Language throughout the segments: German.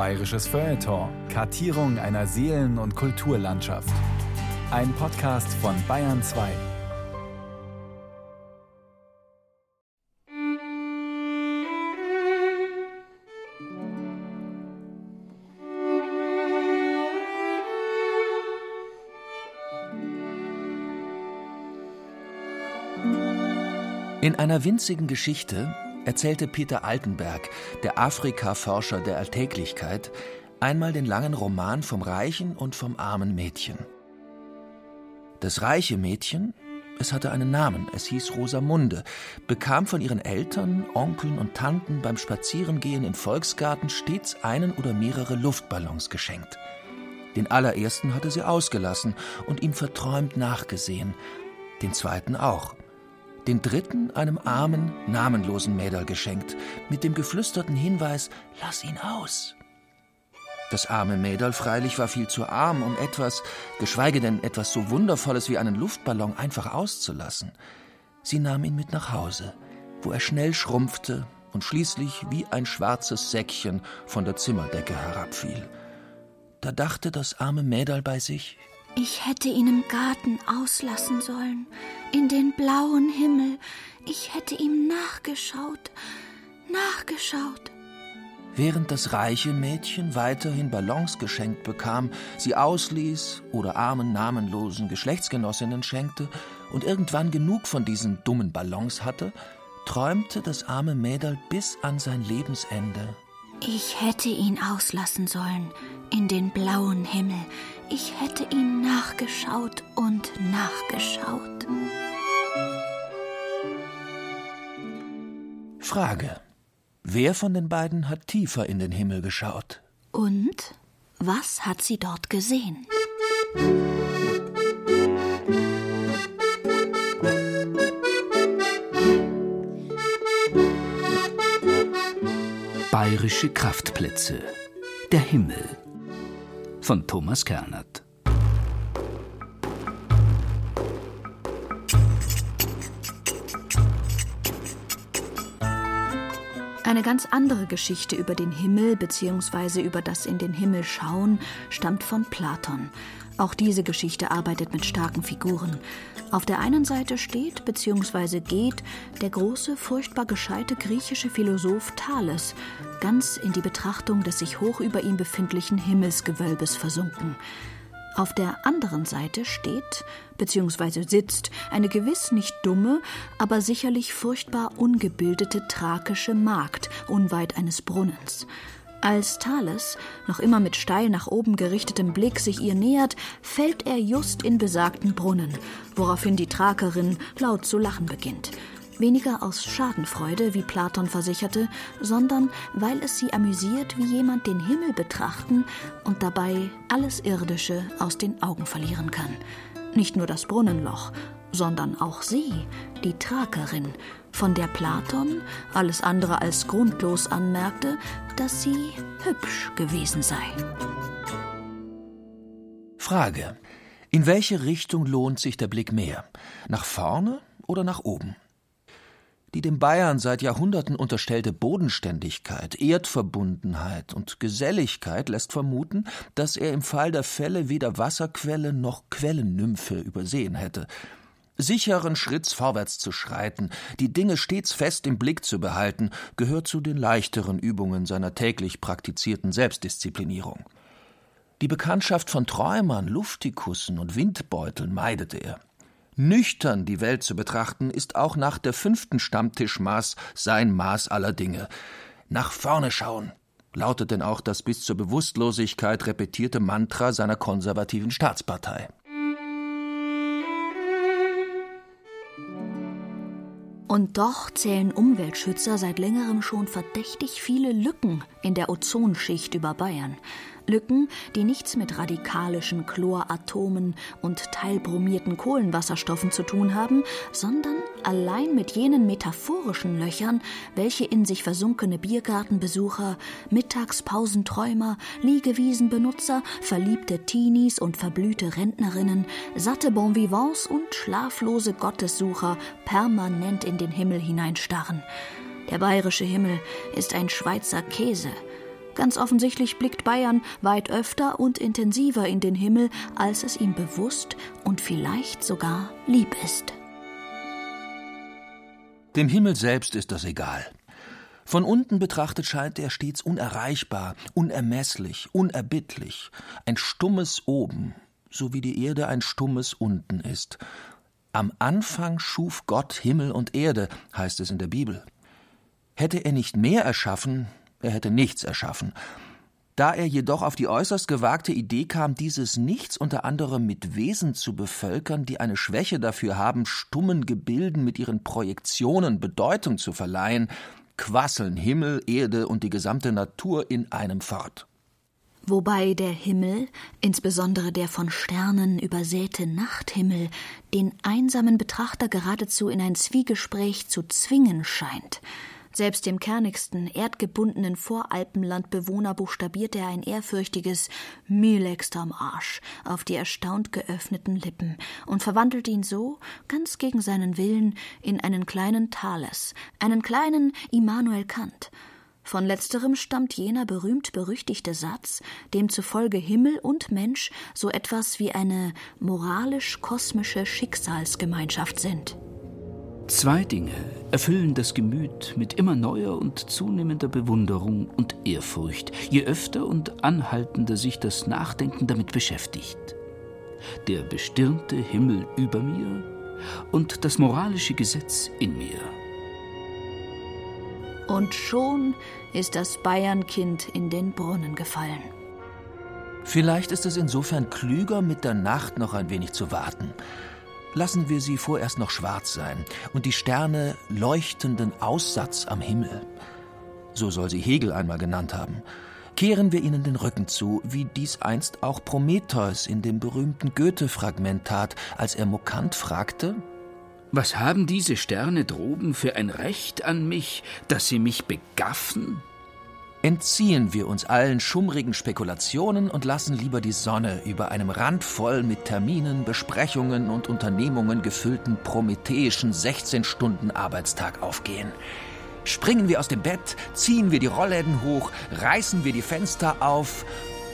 Bayerisches Feuilleton. Kartierung einer Seelen- und Kulturlandschaft. Ein Podcast von Bayern 2. In einer winzigen Geschichte erzählte Peter Altenberg, der Afrika-Forscher der Alltäglichkeit, einmal den langen Roman vom reichen und vom armen Mädchen. Das reiche Mädchen, es hatte einen Namen, es hieß Rosamunde, bekam von ihren Eltern, Onkeln und Tanten beim Spazierengehen im Volksgarten stets einen oder mehrere Luftballons geschenkt. Den allerersten hatte sie ausgelassen und ihm verträumt nachgesehen, den zweiten auch den dritten einem armen, namenlosen Mädel geschenkt, mit dem geflüsterten Hinweis, lass ihn aus. Das arme Mädel freilich war viel zu arm, um etwas, geschweige denn etwas so Wundervolles wie einen Luftballon einfach auszulassen. Sie nahm ihn mit nach Hause, wo er schnell schrumpfte und schließlich wie ein schwarzes Säckchen von der Zimmerdecke herabfiel. Da dachte das arme Mädel bei sich, ich hätte ihn im Garten auslassen sollen, in den blauen Himmel. Ich hätte ihm nachgeschaut, nachgeschaut. Während das reiche Mädchen weiterhin Ballons geschenkt bekam, sie ausließ oder armen namenlosen Geschlechtsgenossinnen schenkte und irgendwann genug von diesen dummen Ballons hatte, träumte das arme Mädel bis an sein Lebensende. Ich hätte ihn auslassen sollen in den blauen Himmel. Ich hätte ihm nachgeschaut und nachgeschaut. Frage. Wer von den beiden hat tiefer in den Himmel geschaut? Und was hat sie dort gesehen? Bayerische Kraftplätze. Der Himmel von Thomas Kernert. Eine ganz andere Geschichte über den Himmel bzw. über das in den Himmel schauen stammt von Platon. Auch diese Geschichte arbeitet mit starken Figuren. Auf der einen Seite steht bzw. geht der große, furchtbar gescheite griechische Philosoph Thales, ganz in die Betrachtung des sich hoch über ihm befindlichen Himmelsgewölbes versunken. Auf der anderen Seite steht bzw. sitzt eine gewiss nicht dumme, aber sicherlich furchtbar ungebildete thrakische Magd unweit eines Brunnens. Als Thales, noch immer mit steil nach oben gerichtetem Blick, sich ihr nähert, fällt er just in besagten Brunnen, woraufhin die Thrakerin laut zu lachen beginnt. Weniger aus Schadenfreude, wie Platon versicherte, sondern weil es sie amüsiert, wie jemand den Himmel betrachten und dabei alles Irdische aus den Augen verlieren kann. Nicht nur das Brunnenloch, sondern auch sie, die Thrakerin, von der Platon alles andere als grundlos anmerkte, dass sie hübsch gewesen sei. Frage. In welche Richtung lohnt sich der Blick mehr? Nach vorne oder nach oben? Die dem Bayern seit Jahrhunderten unterstellte Bodenständigkeit, Erdverbundenheit und Geselligkeit lässt vermuten, dass er im Fall der Fälle weder Wasserquelle noch Quellennymphe übersehen hätte sicheren Schritts vorwärts zu schreiten, die Dinge stets fest im Blick zu behalten, gehört zu den leichteren Übungen seiner täglich praktizierten Selbstdisziplinierung. Die Bekanntschaft von Träumern, Luftikussen und Windbeuteln meidete er. Nüchtern die Welt zu betrachten, ist auch nach der fünften Stammtischmaß sein Maß aller Dinge. Nach vorne schauen, lautet denn auch das bis zur Bewusstlosigkeit repetierte Mantra seiner konservativen Staatspartei. Und doch zählen Umweltschützer seit längerem schon verdächtig viele Lücken in der Ozonschicht über Bayern. Lücken, die nichts mit radikalischen Chloratomen und teilbromierten Kohlenwasserstoffen zu tun haben, sondern allein mit jenen metaphorischen Löchern, welche in sich versunkene Biergartenbesucher, Mittagspausenträumer, Liegewiesenbenutzer, verliebte Teenies und verblühte Rentnerinnen, satte Bonvivants und schlaflose Gottessucher permanent in den Himmel hineinstarren. Der bayerische Himmel ist ein Schweizer Käse, Ganz offensichtlich blickt Bayern weit öfter und intensiver in den Himmel, als es ihm bewusst und vielleicht sogar lieb ist. Dem Himmel selbst ist das egal. Von unten betrachtet scheint er stets unerreichbar, unermesslich, unerbittlich, ein stummes Oben, so wie die Erde ein stummes Unten ist. Am Anfang schuf Gott Himmel und Erde, heißt es in der Bibel. Hätte er nicht mehr erschaffen, er hätte nichts erschaffen. Da er jedoch auf die äußerst gewagte Idee kam, dieses Nichts unter anderem mit Wesen zu bevölkern, die eine Schwäche dafür haben, stummen Gebilden mit ihren Projektionen Bedeutung zu verleihen, quasseln Himmel, Erde und die gesamte Natur in einem fort. Wobei der Himmel, insbesondere der von Sternen übersäte Nachthimmel, den einsamen Betrachter geradezu in ein Zwiegespräch zu zwingen scheint. Selbst dem kernigsten, erdgebundenen Voralpenlandbewohner buchstabiert er ein ehrfürchtiges Mühlegsterm Arsch auf die erstaunt geöffneten Lippen und verwandelt ihn so, ganz gegen seinen Willen, in einen kleinen Thales, einen kleinen Immanuel Kant. Von letzterem stammt jener berühmt-berüchtigte Satz, demzufolge Himmel und Mensch so etwas wie eine moralisch-kosmische Schicksalsgemeinschaft sind. Zwei Dinge erfüllen das Gemüt mit immer neuer und zunehmender Bewunderung und Ehrfurcht, je öfter und anhaltender sich das Nachdenken damit beschäftigt. Der bestirnte Himmel über mir und das moralische Gesetz in mir. Und schon ist das Bayernkind in den Brunnen gefallen. Vielleicht ist es insofern klüger, mit der Nacht noch ein wenig zu warten. Lassen wir sie vorerst noch schwarz sein und die Sterne leuchtenden Aussatz am Himmel. So soll sie Hegel einmal genannt haben. Kehren wir ihnen den Rücken zu, wie dies einst auch Prometheus in dem berühmten Goethe-Fragment tat, als er Mokant fragte: Was haben diese Sterne droben für ein Recht an mich, dass sie mich begaffen? Entziehen wir uns allen schummrigen Spekulationen und lassen lieber die Sonne über einem randvoll mit Terminen, Besprechungen und Unternehmungen gefüllten prometheischen 16-Stunden-Arbeitstag aufgehen. Springen wir aus dem Bett, ziehen wir die Rollläden hoch, reißen wir die Fenster auf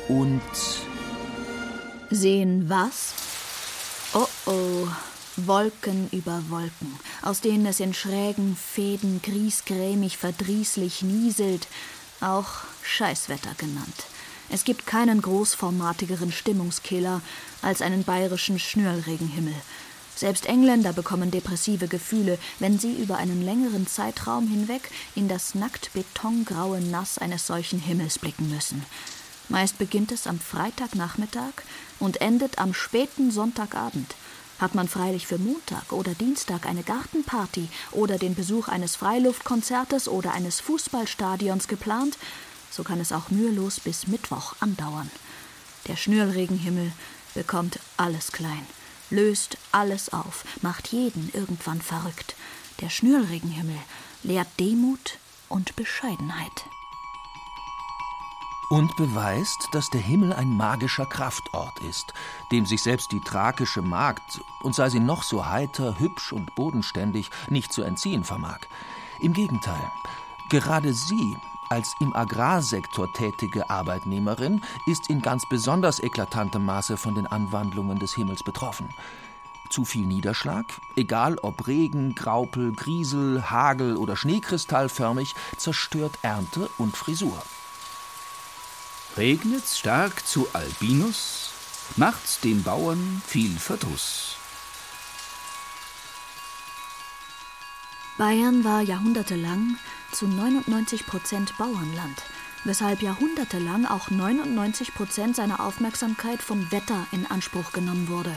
und sehen was? Oh oh, Wolken über Wolken, aus denen es in schrägen Fäden griesgrämig verdrießlich nieselt auch Scheißwetter genannt. Es gibt keinen großformatigeren Stimmungskiller als einen bayerischen Schnürlregenhimmel. Selbst Engländer bekommen depressive Gefühle, wenn sie über einen längeren Zeitraum hinweg in das nackt betongraue Nass eines solchen Himmels blicken müssen. Meist beginnt es am Freitagnachmittag und endet am späten Sonntagabend. Hat man freilich für Montag oder Dienstag eine Gartenparty oder den Besuch eines Freiluftkonzertes oder eines Fußballstadions geplant, so kann es auch mühelos bis Mittwoch andauern. Der Schnürlregenhimmel bekommt alles klein, löst alles auf, macht jeden irgendwann verrückt. Der Schnürlregenhimmel lehrt Demut und Bescheidenheit und beweist, dass der Himmel ein magischer Kraftort ist, dem sich selbst die thrakische Magd, und sei sie noch so heiter, hübsch und bodenständig, nicht zu entziehen vermag. Im Gegenteil, gerade sie, als im Agrarsektor tätige Arbeitnehmerin, ist in ganz besonders eklatantem Maße von den Anwandlungen des Himmels betroffen. Zu viel Niederschlag, egal ob Regen, Graupel, Griesel, Hagel oder Schneekristallförmig, zerstört Ernte und Frisur. Regnet's stark zu Albinus, macht's den Bauern viel Verdruss. Bayern war jahrhundertelang zu 99 Prozent Bauernland, weshalb jahrhundertelang auch 99 Prozent seiner Aufmerksamkeit vom Wetter in Anspruch genommen wurde.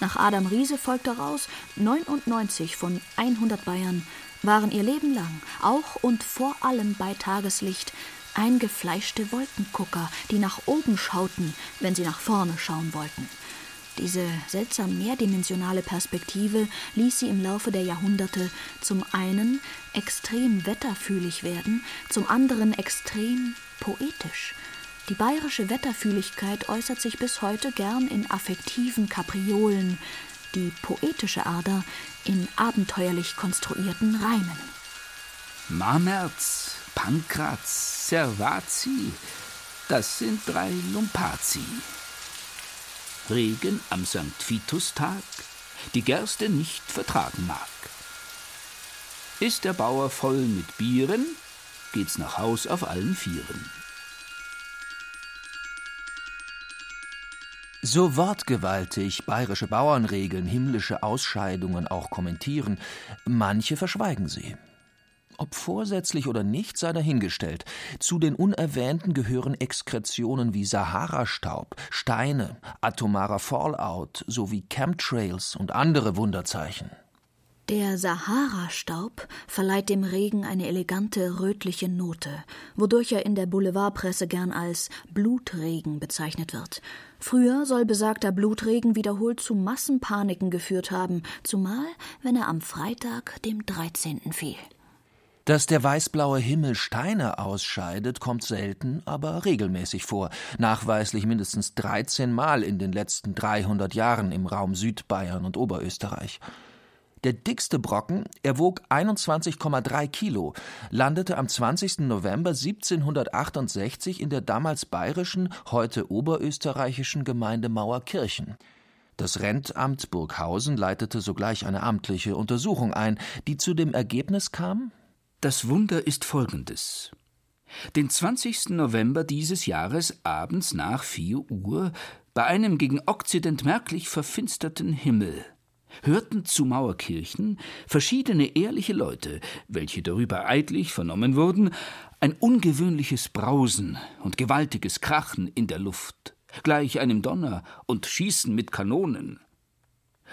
Nach Adam Riese folgt daraus, 99 von 100 Bayern waren ihr Leben lang, auch und vor allem bei Tageslicht, eingefleischte Wolkengucker, die nach oben schauten, wenn sie nach vorne schauen wollten. Diese seltsam mehrdimensionale Perspektive ließ sie im Laufe der Jahrhunderte zum einen extrem wetterfühlig werden, zum anderen extrem poetisch. Die bayerische Wetterfühligkeit äußert sich bis heute gern in affektiven Kapriolen, die poetische Ader in abenteuerlich konstruierten Reimen. Marmerz, Pankraz, Servazi, das sind drei Lumpazi. Regen am St. Vitus-Tag, die Gerste nicht vertragen mag. Ist der Bauer voll mit Bieren, geht's nach Haus auf allen Vieren. So wortgewaltig bayerische Bauernregeln himmlische Ausscheidungen auch kommentieren, manche verschweigen sie. Ob vorsätzlich oder nicht, sei dahingestellt. Zu den Unerwähnten gehören Exkretionen wie Sahara-Staub, Steine, atomarer Fallout sowie Chemtrails und andere Wunderzeichen. Der Sahara-Staub verleiht dem Regen eine elegante rötliche Note, wodurch er in der Boulevardpresse gern als Blutregen bezeichnet wird. Früher soll besagter Blutregen wiederholt zu Massenpaniken geführt haben, zumal wenn er am Freitag, dem 13. fiel. Dass der weißblaue Himmel Steine ausscheidet, kommt selten, aber regelmäßig vor. Nachweislich mindestens 13 Mal in den letzten 300 Jahren im Raum Südbayern und Oberösterreich. Der dickste Brocken, er wog 21,3 Kilo, landete am 20. November 1768 in der damals bayerischen, heute oberösterreichischen Gemeinde Mauerkirchen. Das Rentamt Burghausen leitete sogleich eine amtliche Untersuchung ein, die zu dem Ergebnis kam, das Wunder ist folgendes. Den 20. November dieses Jahres abends nach 4 Uhr, bei einem gegen Okzident merklich verfinsterten Himmel, hörten zu Mauerkirchen verschiedene ehrliche Leute, welche darüber eidlich vernommen wurden, ein ungewöhnliches Brausen und gewaltiges Krachen in der Luft, gleich einem Donner und Schießen mit Kanonen.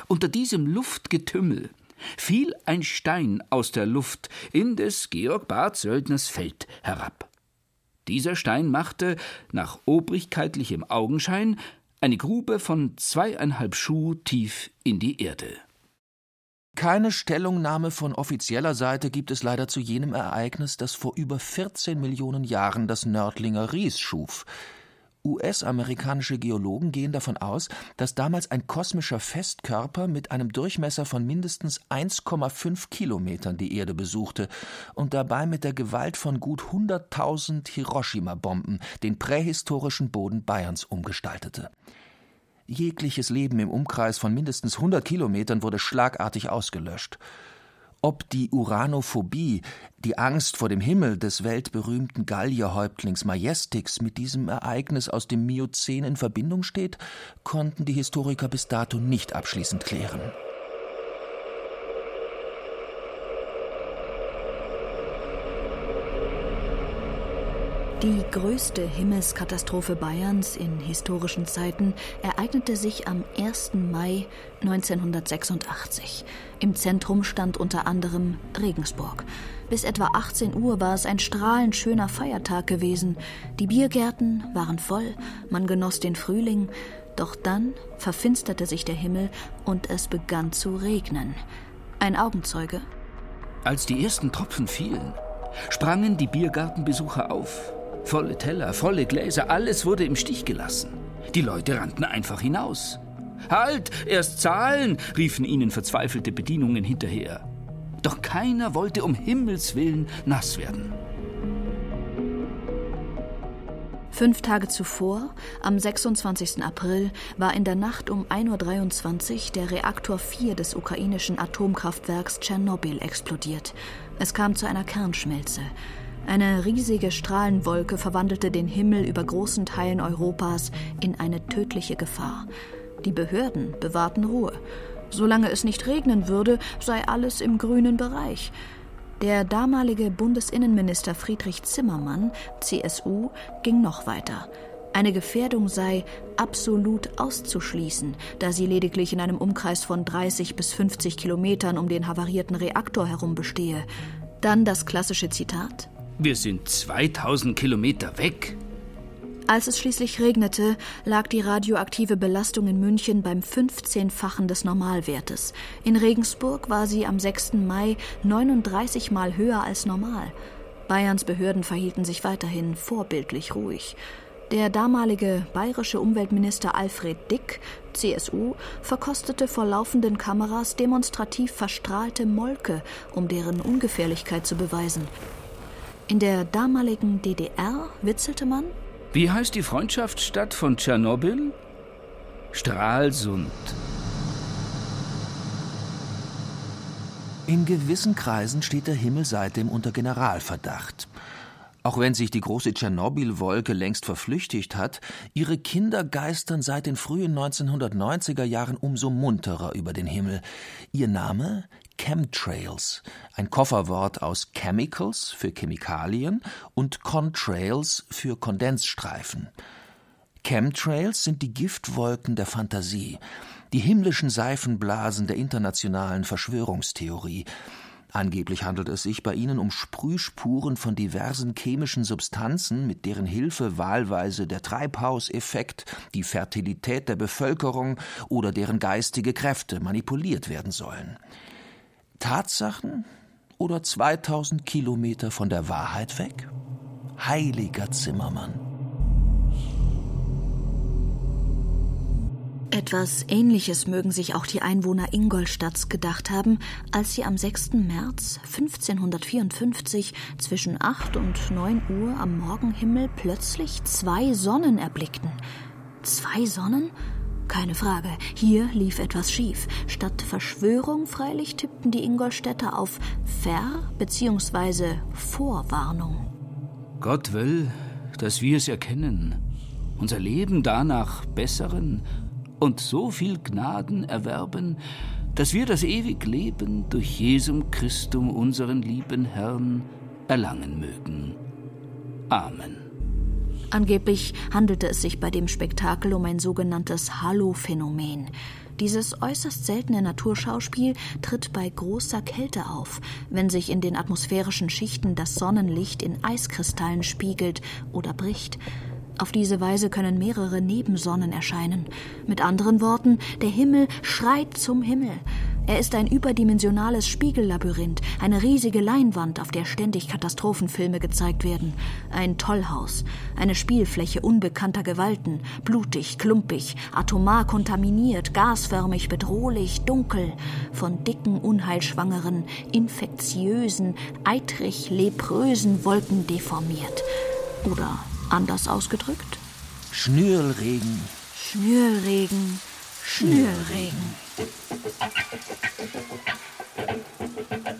Unter diesem Luftgetümmel fiel ein Stein aus der Luft in des Georg Bart Söldners Feld herab. Dieser Stein machte, nach obrigkeitlichem Augenschein, eine Grube von zweieinhalb Schuh tief in die Erde. Keine Stellungnahme von offizieller Seite gibt es leider zu jenem Ereignis, das vor über 14 Millionen Jahren das Nördlinger Ries schuf. US-amerikanische Geologen gehen davon aus, dass damals ein kosmischer Festkörper mit einem Durchmesser von mindestens 1,5 Kilometern die Erde besuchte und dabei mit der Gewalt von gut 100.000 Hiroshima-Bomben den prähistorischen Boden Bayerns umgestaltete. Jegliches Leben im Umkreis von mindestens 100 Kilometern wurde schlagartig ausgelöscht. Ob die Uranophobie, die Angst vor dem Himmel des weltberühmten Gallierhäuptlings Majestix mit diesem Ereignis aus dem Miozän in Verbindung steht, konnten die Historiker bis dato nicht abschließend klären. Die größte Himmelskatastrophe Bayerns in historischen Zeiten ereignete sich am 1. Mai 1986. Im Zentrum stand unter anderem Regensburg. Bis etwa 18 Uhr war es ein strahlend schöner Feiertag gewesen. Die Biergärten waren voll, man genoss den Frühling. Doch dann verfinsterte sich der Himmel und es begann zu regnen. Ein Augenzeuge. Als die ersten Tropfen fielen, sprangen die Biergartenbesucher auf. Volle Teller, volle Gläser, alles wurde im Stich gelassen. Die Leute rannten einfach hinaus. Halt, erst zahlen, riefen ihnen verzweifelte Bedienungen hinterher. Doch keiner wollte um Himmels willen nass werden. Fünf Tage zuvor, am 26. April, war in der Nacht um 1.23 Uhr der Reaktor 4 des ukrainischen Atomkraftwerks Tschernobyl explodiert. Es kam zu einer Kernschmelze. Eine riesige Strahlenwolke verwandelte den Himmel über großen Teilen Europas in eine tödliche Gefahr. Die Behörden bewahrten Ruhe. Solange es nicht regnen würde, sei alles im grünen Bereich. Der damalige Bundesinnenminister Friedrich Zimmermann, CSU, ging noch weiter. Eine Gefährdung sei absolut auszuschließen, da sie lediglich in einem Umkreis von 30 bis 50 Kilometern um den havarierten Reaktor herum bestehe. Dann das klassische Zitat wir sind 2000 Kilometer weg. Als es schließlich regnete, lag die radioaktive Belastung in München beim 15-fachen des Normalwertes. In Regensburg war sie am 6. Mai 39 Mal höher als normal. Bayerns Behörden verhielten sich weiterhin vorbildlich ruhig. Der damalige bayerische Umweltminister Alfred Dick, CSU, verkostete vor laufenden Kameras demonstrativ verstrahlte Molke, um deren Ungefährlichkeit zu beweisen. In der damaligen DDR witzelte man. Wie heißt die Freundschaftsstadt von Tschernobyl? Stralsund. In gewissen Kreisen steht der Himmel seitdem unter Generalverdacht. Auch wenn sich die große Tschernobyl-Wolke längst verflüchtigt hat, ihre Kinder geistern seit den frühen 1990er Jahren umso munterer über den Himmel. Ihr Name? Chemtrails, ein Kofferwort aus Chemicals für Chemikalien und Contrails für Kondensstreifen. Chemtrails sind die Giftwolken der Fantasie, die himmlischen Seifenblasen der internationalen Verschwörungstheorie. Angeblich handelt es sich bei ihnen um Sprühspuren von diversen chemischen Substanzen, mit deren Hilfe wahlweise der Treibhauseffekt, die Fertilität der Bevölkerung oder deren geistige Kräfte manipuliert werden sollen. Tatsachen oder 2000 Kilometer von der Wahrheit weg? Heiliger Zimmermann. Etwas Ähnliches mögen sich auch die Einwohner Ingolstadts gedacht haben, als sie am 6. März 1554 zwischen 8 und 9 Uhr am Morgenhimmel plötzlich zwei Sonnen erblickten. Zwei Sonnen? Keine Frage, hier lief etwas schief. Statt Verschwörung freilich tippten die Ingolstädter auf Ver- bzw. Vorwarnung. Gott will, dass wir es erkennen, unser Leben danach besseren und so viel Gnaden erwerben, dass wir das ewig Leben durch Jesum Christum, unseren lieben Herrn, erlangen mögen. Amen. Angeblich handelte es sich bei dem Spektakel um ein sogenanntes Halo-Phänomen. Dieses äußerst seltene Naturschauspiel tritt bei großer Kälte auf, wenn sich in den atmosphärischen Schichten das Sonnenlicht in Eiskristallen spiegelt oder bricht. Auf diese Weise können mehrere Nebensonnen erscheinen. Mit anderen Worten, der Himmel schreit zum Himmel. Er ist ein überdimensionales Spiegellabyrinth, eine riesige Leinwand, auf der ständig Katastrophenfilme gezeigt werden, ein Tollhaus, eine Spielfläche unbekannter Gewalten, blutig, klumpig, atomar kontaminiert, gasförmig, bedrohlich, dunkel, von dicken, unheilschwangeren, infektiösen, eitrig leprösen Wolken deformiert. Oder Anders ausgedrückt? Schnürlregen. Schnürregen. Schnürregen.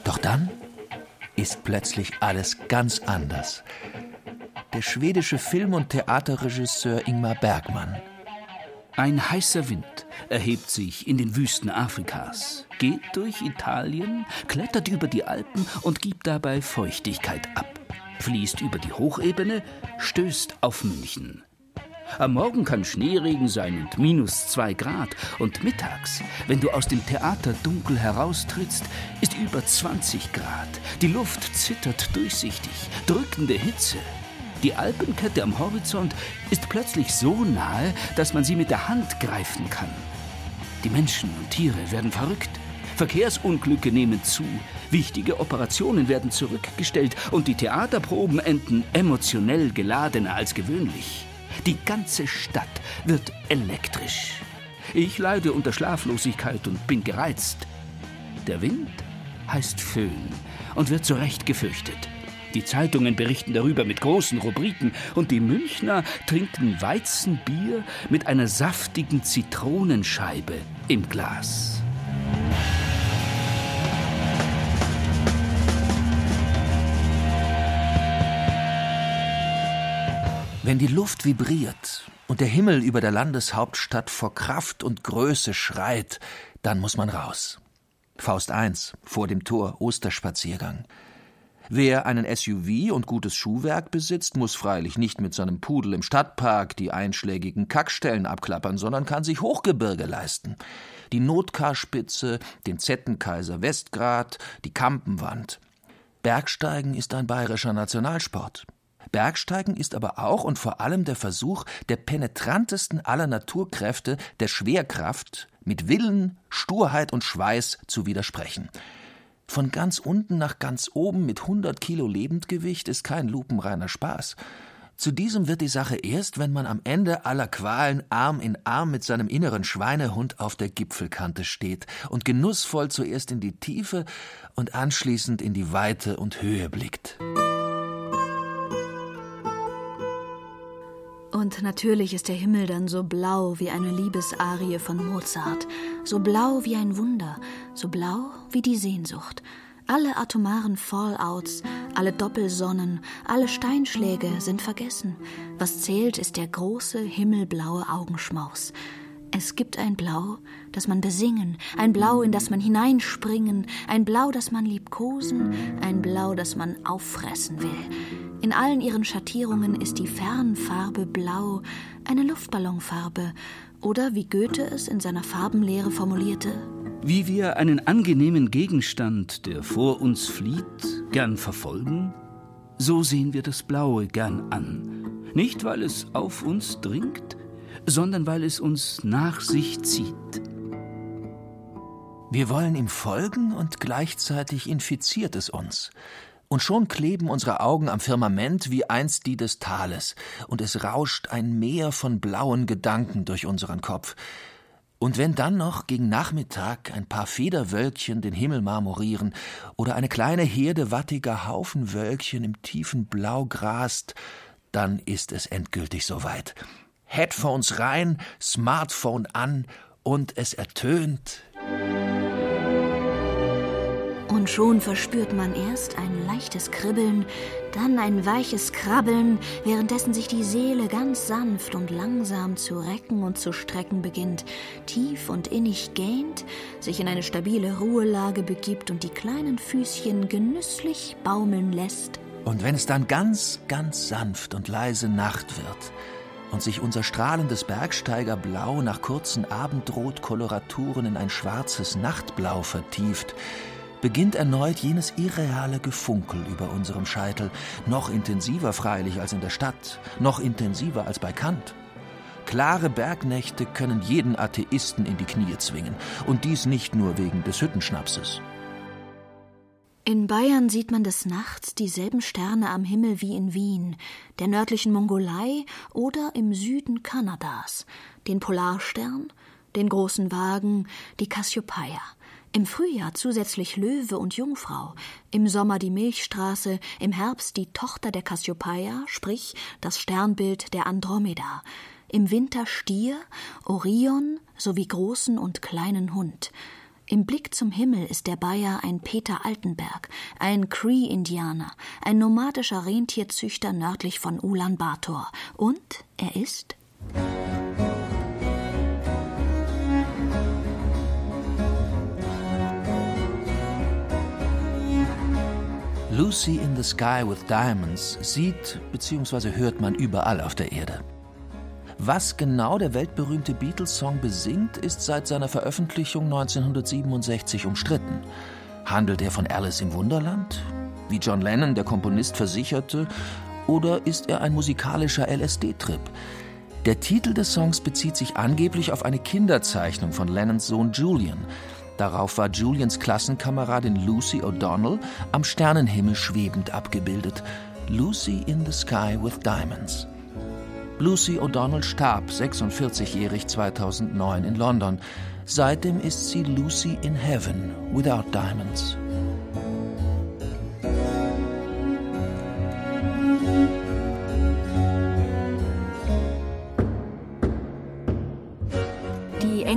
Doch dann ist plötzlich alles ganz anders. Der schwedische Film- und Theaterregisseur Ingmar Bergmann. Ein heißer Wind erhebt sich in den Wüsten Afrikas, geht durch Italien, klettert über die Alpen und gibt dabei Feuchtigkeit ab fließt über die Hochebene, stößt auf München. Am Morgen kann Schneeregen sein und minus zwei Grad. Und mittags, wenn du aus dem Theater dunkel heraustrittst, ist über 20 Grad. Die Luft zittert durchsichtig, drückende Hitze. Die Alpenkette am Horizont ist plötzlich so nahe, dass man sie mit der Hand greifen kann. Die Menschen und Tiere werden verrückt. Verkehrsunglücke nehmen zu, wichtige Operationen werden zurückgestellt und die Theaterproben enden emotionell geladener als gewöhnlich. Die ganze Stadt wird elektrisch. Ich leide unter Schlaflosigkeit und bin gereizt. Der Wind heißt Föhn und wird zu Recht gefürchtet. Die Zeitungen berichten darüber mit großen Rubriken und die Münchner trinken Weizenbier mit einer saftigen Zitronenscheibe im Glas. Wenn die Luft vibriert und der Himmel über der Landeshauptstadt vor Kraft und Größe schreit, dann muss man raus. Faust 1, vor dem Tor, Osterspaziergang. Wer einen SUV und gutes Schuhwerk besitzt, muss freilich nicht mit seinem Pudel im Stadtpark die einschlägigen Kackstellen abklappern, sondern kann sich Hochgebirge leisten. Die Notkarspitze, den Zettenkaiser Westgrad, die Kampenwand. Bergsteigen ist ein bayerischer Nationalsport. Bergsteigen ist aber auch und vor allem der Versuch der penetrantesten aller Naturkräfte, der Schwerkraft, mit Willen, Sturheit und Schweiß zu widersprechen. Von ganz unten nach ganz oben mit 100 Kilo Lebendgewicht ist kein lupenreiner Spaß. Zu diesem wird die Sache erst, wenn man am Ende aller Qualen Arm in Arm mit seinem inneren Schweinehund auf der Gipfelkante steht und genussvoll zuerst in die Tiefe und anschließend in die Weite und Höhe blickt. Und natürlich ist der Himmel dann so blau wie eine Liebesarie von Mozart, so blau wie ein Wunder, so blau wie die Sehnsucht. Alle atomaren Fallouts, alle Doppelsonnen, alle Steinschläge sind vergessen. Was zählt, ist der große himmelblaue Augenschmaus. Es gibt ein Blau, das man besingen, ein Blau, in das man hineinspringen, ein Blau, das man liebkosen, ein Blau, das man auffressen will. In allen ihren Schattierungen ist die Fernfarbe blau eine Luftballonfarbe oder wie Goethe es in seiner Farbenlehre formulierte. Wie wir einen angenehmen Gegenstand, der vor uns flieht, gern verfolgen, so sehen wir das Blaue gern an. Nicht, weil es auf uns dringt, sondern weil es uns nach sich zieht. Wir wollen ihm folgen und gleichzeitig infiziert es uns. Und schon kleben unsere Augen am Firmament wie einst die des Tales, und es rauscht ein Meer von blauen Gedanken durch unseren Kopf. Und wenn dann noch gegen Nachmittag ein paar Federwölkchen den Himmel marmorieren oder eine kleine Herde wattiger Haufenwölkchen im tiefen Blau grast, dann ist es endgültig soweit. Headphones rein, Smartphone an und es ertönt. Und schon verspürt man erst ein leichtes Kribbeln, dann ein weiches Krabbeln, währenddessen sich die Seele ganz sanft und langsam zu recken und zu strecken beginnt, tief und innig gähnt, sich in eine stabile Ruhelage begibt und die kleinen Füßchen genüsslich baumeln lässt. Und wenn es dann ganz, ganz sanft und leise Nacht wird, und sich unser strahlendes Bergsteigerblau nach kurzen Abendrotkoloraturen in ein schwarzes Nachtblau vertieft, beginnt erneut jenes irreale Gefunkel über unserem Scheitel, noch intensiver freilich als in der Stadt, noch intensiver als bei Kant. Klare Bergnächte können jeden Atheisten in die Knie zwingen, und dies nicht nur wegen des Hüttenschnapses. In Bayern sieht man des Nachts dieselben Sterne am Himmel wie in Wien, der nördlichen Mongolei oder im Süden Kanadas, den Polarstern, den großen Wagen, die Cassiopeia. Im Frühjahr zusätzlich Löwe und Jungfrau, im Sommer die Milchstraße, im Herbst die Tochter der Cassiopeia, sprich das Sternbild der Andromeda, im Winter Stier, Orion sowie großen und kleinen Hund. Im Blick zum Himmel ist der Bayer ein Peter Altenberg, ein Cree-Indianer, ein nomadischer Rentierzüchter nördlich von Ulaanbaatar. Und er ist Lucy in the Sky with Diamonds sieht bzw. hört man überall auf der Erde. Was genau der weltberühmte Beatles-Song besingt, ist seit seiner Veröffentlichung 1967 umstritten. Handelt er von Alice im Wunderland, wie John Lennon, der Komponist, versicherte, oder ist er ein musikalischer LSD-Trip? Der Titel des Songs bezieht sich angeblich auf eine Kinderzeichnung von Lennons Sohn Julian, Darauf war Julians Klassenkameradin Lucy O'Donnell am Sternenhimmel schwebend abgebildet. Lucy in the Sky with Diamonds. Lucy O'Donnell starb 46-jährig 2009 in London. Seitdem ist sie Lucy in Heaven without Diamonds.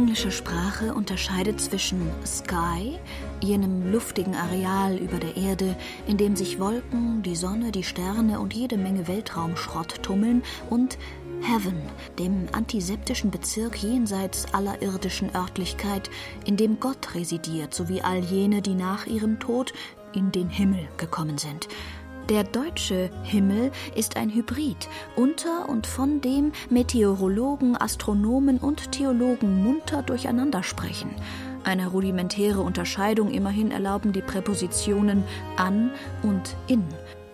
Englische Sprache unterscheidet zwischen Sky, jenem luftigen Areal über der Erde, in dem sich Wolken, die Sonne, die Sterne und jede Menge Weltraumschrott tummeln, und Heaven, dem antiseptischen Bezirk jenseits aller irdischen Örtlichkeit, in dem Gott residiert, sowie all jene, die nach ihrem Tod in den Himmel gekommen sind. Der deutsche Himmel ist ein Hybrid, unter und von dem Meteorologen, Astronomen und Theologen munter durcheinander sprechen. Eine rudimentäre Unterscheidung immerhin erlauben die Präpositionen an und in.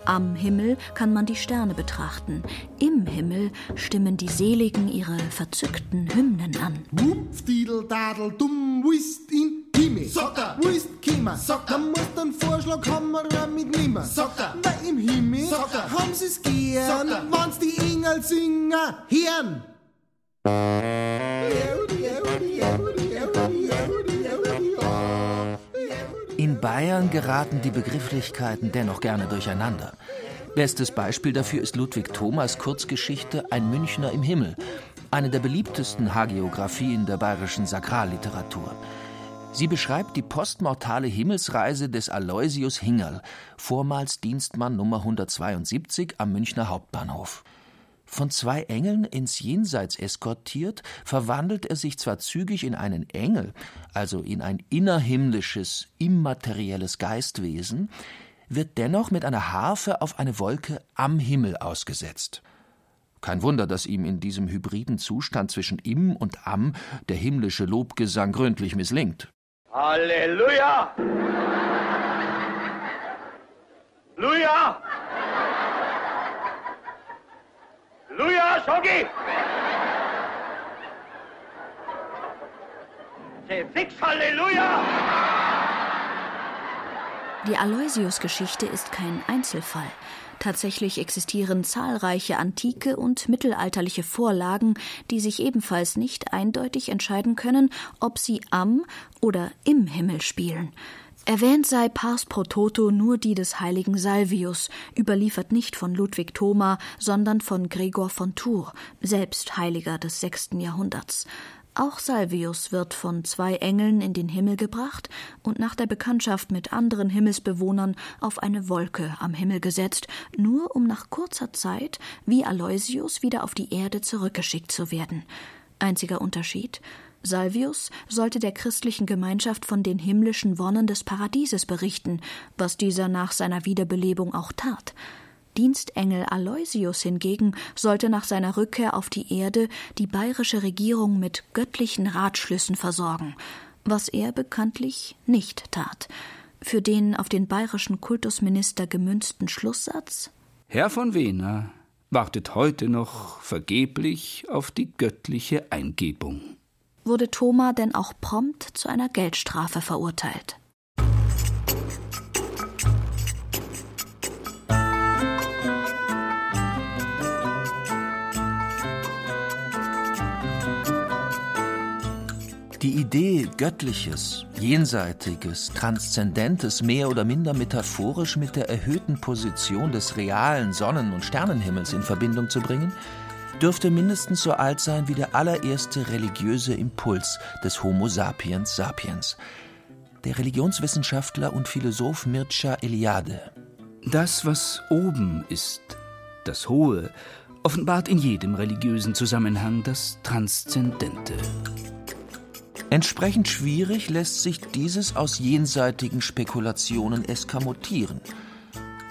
Am Himmel kann man die Sterne betrachten. Im Himmel stimmen die Seligen ihre verzückten Hymnen an. Wupfdidel, dadel, dumm, wist in Himmel. Socker. Wist Kimmer. Socker. Man muss den Vorschlag Kamera mitnehmen. Socker. Weil im Himmel Socker. haben sie's gern, Socker. wenn's die Engel singen, hören. Bayern geraten die Begrifflichkeiten dennoch gerne durcheinander. Bestes Beispiel dafür ist Ludwig Thomas Kurzgeschichte Ein Münchner im Himmel, eine der beliebtesten Hagiographien der bayerischen Sakralliteratur. Sie beschreibt die postmortale Himmelsreise des Aloysius Hingerl, vormals Dienstmann Nummer 172 am Münchner Hauptbahnhof. Von zwei Engeln ins Jenseits eskortiert, verwandelt er sich zwar zügig in einen Engel, also in ein innerhimmlisches, immaterielles Geistwesen, wird dennoch mit einer Harfe auf eine Wolke am Himmel ausgesetzt. Kein Wunder, dass ihm in diesem hybriden Zustand zwischen im und am der himmlische Lobgesang gründlich misslingt. Halleluja! Luja! Luja, Schogi! Fix, Halleluja! Die Aloysius-Geschichte ist kein Einzelfall. Tatsächlich existieren zahlreiche antike und mittelalterliche Vorlagen, die sich ebenfalls nicht eindeutig entscheiden können, ob sie am oder im Himmel spielen. Erwähnt sei pars pro toto nur die des heiligen Salvius, überliefert nicht von Ludwig Thoma, sondern von Gregor von Tours, selbst Heiliger des sechsten Jahrhunderts. Auch Salvius wird von zwei Engeln in den Himmel gebracht und nach der Bekanntschaft mit anderen Himmelsbewohnern auf eine Wolke am Himmel gesetzt, nur um nach kurzer Zeit wie Aloysius wieder auf die Erde zurückgeschickt zu werden. Einziger Unterschied Salvius sollte der christlichen Gemeinschaft von den himmlischen Wonnen des Paradieses berichten, was dieser nach seiner Wiederbelebung auch tat. Dienstengel Aloysius hingegen sollte nach seiner Rückkehr auf die Erde die bayerische Regierung mit göttlichen Ratschlüssen versorgen, was er bekanntlich nicht tat. Für den auf den bayerischen Kultusminister gemünzten Schlusssatz Herr von Wehner wartet heute noch vergeblich auf die göttliche Eingebung. Wurde Thoma denn auch prompt zu einer Geldstrafe verurteilt. Die Idee Göttliches, Jenseitiges, Transzendentes mehr oder minder metaphorisch mit der erhöhten Position des realen Sonnen- und Sternenhimmels in Verbindung zu bringen, dürfte mindestens so alt sein wie der allererste religiöse Impuls des Homo sapiens sapiens, der Religionswissenschaftler und Philosoph Mircea Eliade. Das, was oben ist, das Hohe, offenbart in jedem religiösen Zusammenhang das Transzendente. Entsprechend schwierig lässt sich dieses aus jenseitigen Spekulationen eskamotieren.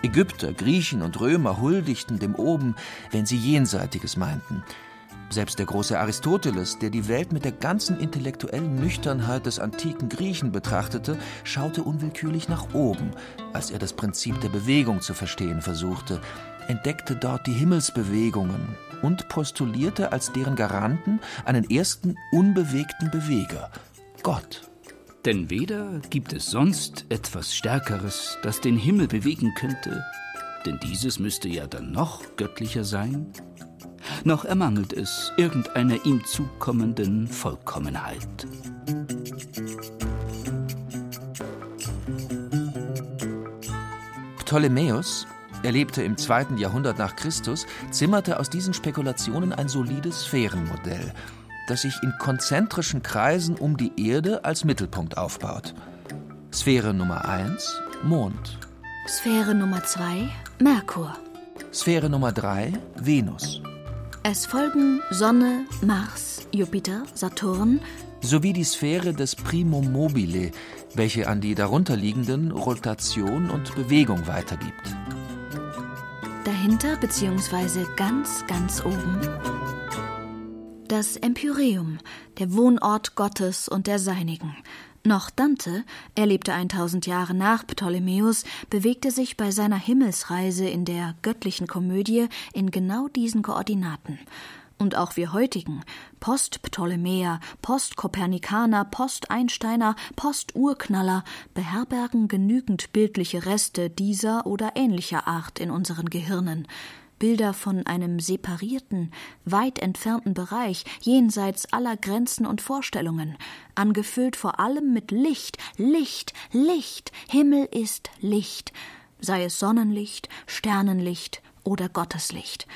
Ägypter, Griechen und Römer huldigten dem Oben, wenn sie Jenseitiges meinten. Selbst der große Aristoteles, der die Welt mit der ganzen intellektuellen Nüchternheit des antiken Griechen betrachtete, schaute unwillkürlich nach oben, als er das Prinzip der Bewegung zu verstehen versuchte, entdeckte dort die Himmelsbewegungen und postulierte als deren Garanten einen ersten unbewegten Beweger, Gott. Denn weder gibt es sonst etwas Stärkeres, das den Himmel bewegen könnte, denn dieses müsste ja dann noch göttlicher sein, noch ermangelt es irgendeiner ihm zukommenden Vollkommenheit. Ptolemäus er lebte im zweiten Jahrhundert nach Christus, zimmerte aus diesen Spekulationen ein solides Sphärenmodell, das sich in konzentrischen Kreisen um die Erde als Mittelpunkt aufbaut. Sphäre Nummer 1 Mond. Sphäre Nummer 2 Merkur. Sphäre Nummer 3 Venus. Es folgen Sonne, Mars, Jupiter, Saturn sowie die Sphäre des Primum mobile, welche an die darunterliegenden Rotation und Bewegung weitergibt. Dahinter bzw. ganz, ganz oben das Empyreum, der Wohnort Gottes und der Seinigen. Noch Dante, er lebte 1000 Jahre nach Ptolemäus, bewegte sich bei seiner Himmelsreise in der göttlichen Komödie in genau diesen Koordinaten und auch wir heutigen Post-Ptolemäer, Post-Kopernikaner, Post-Einsteiner, Post-Urknaller beherbergen genügend bildliche Reste dieser oder ähnlicher Art in unseren Gehirnen. Bilder von einem separierten, weit entfernten Bereich, jenseits aller Grenzen und Vorstellungen, angefüllt vor allem mit Licht, Licht, Licht, Himmel ist Licht, sei es Sonnenlicht, Sternenlicht oder Gotteslicht.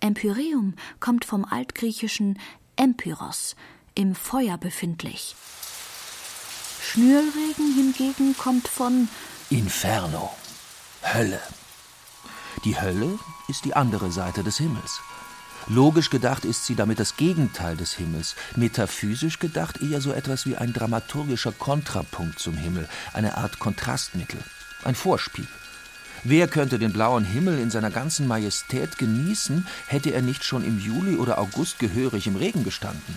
Empyreum kommt vom altgriechischen Empyros, im Feuer befindlich. Schnürregen hingegen kommt von Inferno, Hölle. Die Hölle ist die andere Seite des Himmels. Logisch gedacht ist sie damit das Gegenteil des Himmels, metaphysisch gedacht eher so etwas wie ein dramaturgischer Kontrapunkt zum Himmel, eine Art Kontrastmittel, ein Vorspiel. Wer könnte den blauen Himmel in seiner ganzen Majestät genießen, hätte er nicht schon im Juli oder August gehörig im Regen gestanden?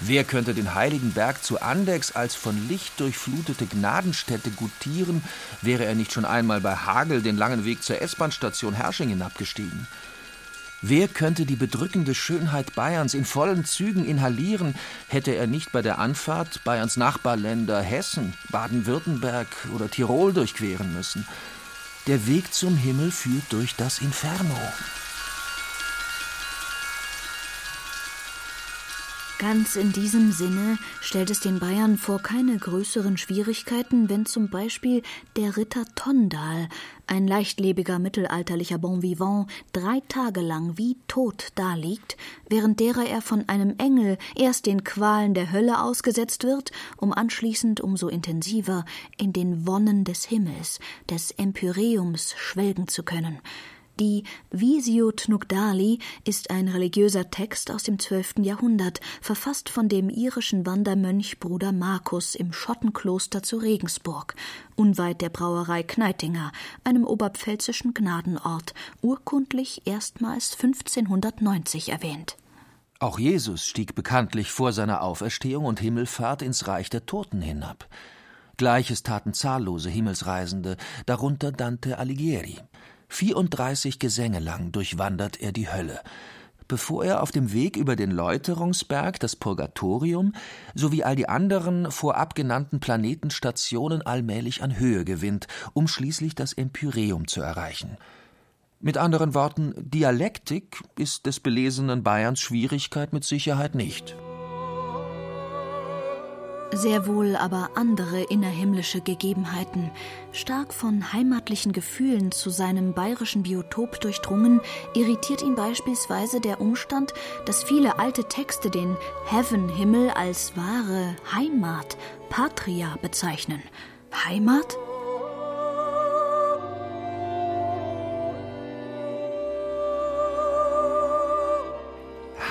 Wer könnte den heiligen Berg zu Andex als von Licht durchflutete Gnadenstätte gutieren, wäre er nicht schon einmal bei Hagel den langen Weg zur S-Bahn-Station Hersching hinabgestiegen? Wer könnte die bedrückende Schönheit Bayerns in vollen Zügen inhalieren, hätte er nicht bei der Anfahrt Bayerns Nachbarländer Hessen, Baden-Württemberg oder Tirol durchqueren müssen? Der Weg zum Himmel führt durch das Inferno. Ganz in diesem Sinne stellt es den Bayern vor keine größeren Schwierigkeiten, wenn zum Beispiel der Ritter Tondal, ein leichtlebiger mittelalterlicher Bon vivant, drei Tage lang wie tot daliegt, während derer er von einem Engel erst den Qualen der Hölle ausgesetzt wird, um anschließend umso intensiver in den Wonnen des Himmels, des Empyreums schwelgen zu können. Die Visio Tnugdali ist ein religiöser Text aus dem 12. Jahrhundert, verfasst von dem irischen Wandermönch Bruder Markus im Schottenkloster zu Regensburg, unweit der Brauerei Kneitinger, einem oberpfälzischen Gnadenort, urkundlich erstmals 1590 erwähnt. Auch Jesus stieg bekanntlich vor seiner Auferstehung und Himmelfahrt ins Reich der Toten hinab. Gleiches taten zahllose Himmelsreisende, darunter Dante Alighieri. 34 Gesänge lang durchwandert er die Hölle, bevor er auf dem Weg über den Läuterungsberg, das Purgatorium sowie all die anderen vorab genannten Planetenstationen allmählich an Höhe gewinnt, um schließlich das Empyreum zu erreichen. Mit anderen Worten, Dialektik ist des belesenen Bayerns Schwierigkeit mit Sicherheit nicht sehr wohl aber andere innerhimmlische Gegebenheiten. Stark von heimatlichen Gefühlen zu seinem bayerischen Biotop durchdrungen, irritiert ihn beispielsweise der Umstand, dass viele alte Texte den Heaven Himmel als wahre Heimat, Patria bezeichnen. Heimat?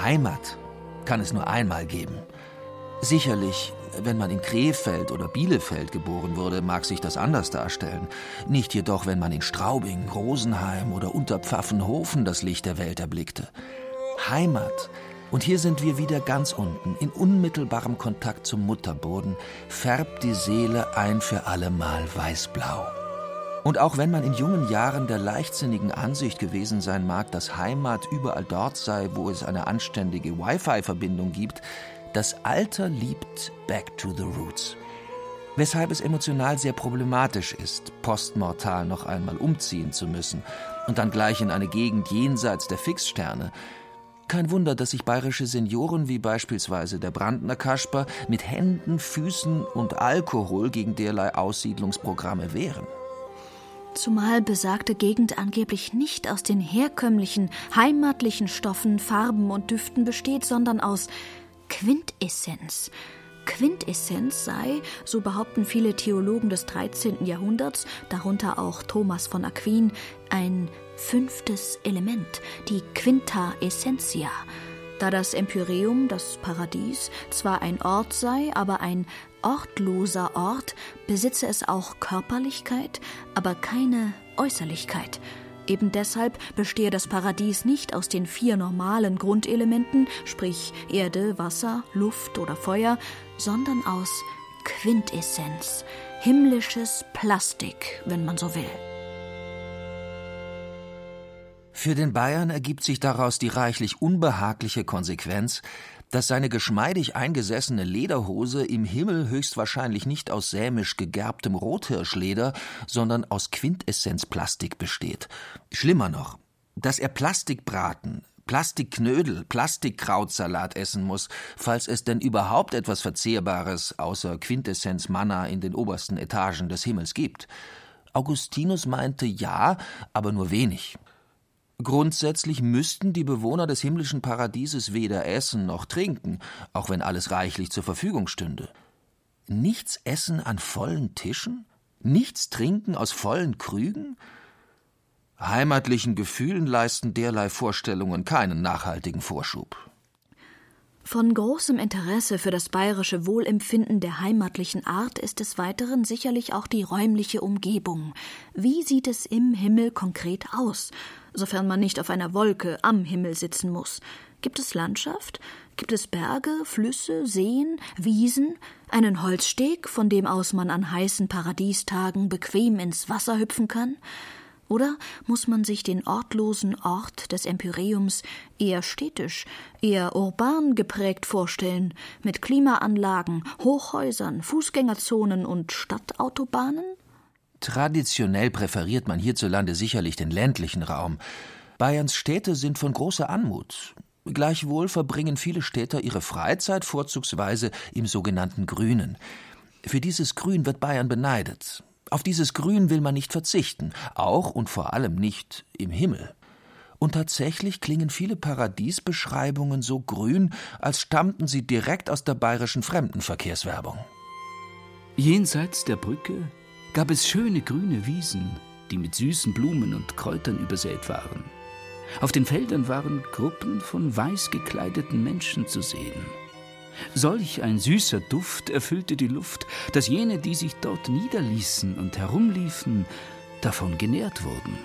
Heimat kann es nur einmal geben. Sicherlich wenn man in Krefeld oder Bielefeld geboren wurde, mag sich das anders darstellen. Nicht jedoch, wenn man in Straubing, Rosenheim oder Unterpfaffenhofen das Licht der Welt erblickte. Heimat. Und hier sind wir wieder ganz unten, in unmittelbarem Kontakt zum Mutterboden, färbt die Seele ein für allemal weißblau. Und auch wenn man in jungen Jahren der leichtsinnigen Ansicht gewesen sein mag, dass Heimat überall dort sei, wo es eine anständige Wi-Fi-Verbindung gibt, das Alter liebt Back to the Roots. Weshalb es emotional sehr problematisch ist, postmortal noch einmal umziehen zu müssen und dann gleich in eine Gegend jenseits der Fixsterne. Kein Wunder, dass sich bayerische Senioren wie beispielsweise der Brandner Kasper mit Händen, Füßen und Alkohol gegen derlei Aussiedlungsprogramme wehren. Zumal besagte Gegend angeblich nicht aus den herkömmlichen, heimatlichen Stoffen, Farben und Düften besteht, sondern aus Quintessenz. Quintessenz sei, so behaupten viele Theologen des 13. Jahrhunderts, darunter auch Thomas von Aquin, ein fünftes Element, die Quinta Essentia. Da das Empyreum, das Paradies, zwar ein Ort sei, aber ein ortloser Ort, besitze es auch Körperlichkeit, aber keine Äußerlichkeit. Eben deshalb bestehe das Paradies nicht aus den vier normalen Grundelementen, sprich Erde, Wasser, Luft oder Feuer, sondern aus Quintessenz, himmlisches Plastik, wenn man so will. Für den Bayern ergibt sich daraus die reichlich unbehagliche Konsequenz, dass seine geschmeidig eingesessene Lederhose im Himmel höchstwahrscheinlich nicht aus sämisch gegerbtem Rothirschleder, sondern aus Quintessenzplastik besteht. Schlimmer noch, dass er Plastikbraten, Plastikknödel, Plastikkrautsalat essen muss, falls es denn überhaupt etwas Verzehrbares außer Quintessenz Manna in den obersten Etagen des Himmels gibt. Augustinus meinte ja, aber nur wenig. Grundsätzlich müssten die Bewohner des himmlischen Paradieses weder essen noch trinken, auch wenn alles reichlich zur Verfügung stünde. Nichts essen an vollen Tischen? Nichts trinken aus vollen Krügen? Heimatlichen Gefühlen leisten derlei Vorstellungen keinen nachhaltigen Vorschub. Von großem Interesse für das bayerische Wohlempfinden der heimatlichen Art ist des Weiteren sicherlich auch die räumliche Umgebung. Wie sieht es im Himmel konkret aus, sofern man nicht auf einer Wolke am Himmel sitzen muss? Gibt es Landschaft? Gibt es Berge, Flüsse, Seen, Wiesen, einen Holzsteg, von dem aus man an heißen Paradiestagen bequem ins Wasser hüpfen kann? Oder muss man sich den ortlosen Ort des Empyreums eher städtisch, eher urban geprägt vorstellen, mit Klimaanlagen, Hochhäusern, Fußgängerzonen und Stadtautobahnen? Traditionell präferiert man hierzulande sicherlich den ländlichen Raum. Bayerns Städte sind von großer Anmut. Gleichwohl verbringen viele Städter ihre Freizeit vorzugsweise im sogenannten Grünen. Für dieses Grün wird Bayern beneidet. Auf dieses Grün will man nicht verzichten, auch und vor allem nicht im Himmel. Und tatsächlich klingen viele Paradiesbeschreibungen so grün, als stammten sie direkt aus der bayerischen Fremdenverkehrswerbung. Jenseits der Brücke gab es schöne grüne Wiesen, die mit süßen Blumen und Kräutern übersät waren. Auf den Feldern waren Gruppen von weiß gekleideten Menschen zu sehen. Solch ein süßer Duft erfüllte die Luft, dass jene, die sich dort niederließen und herumliefen, davon genährt wurden.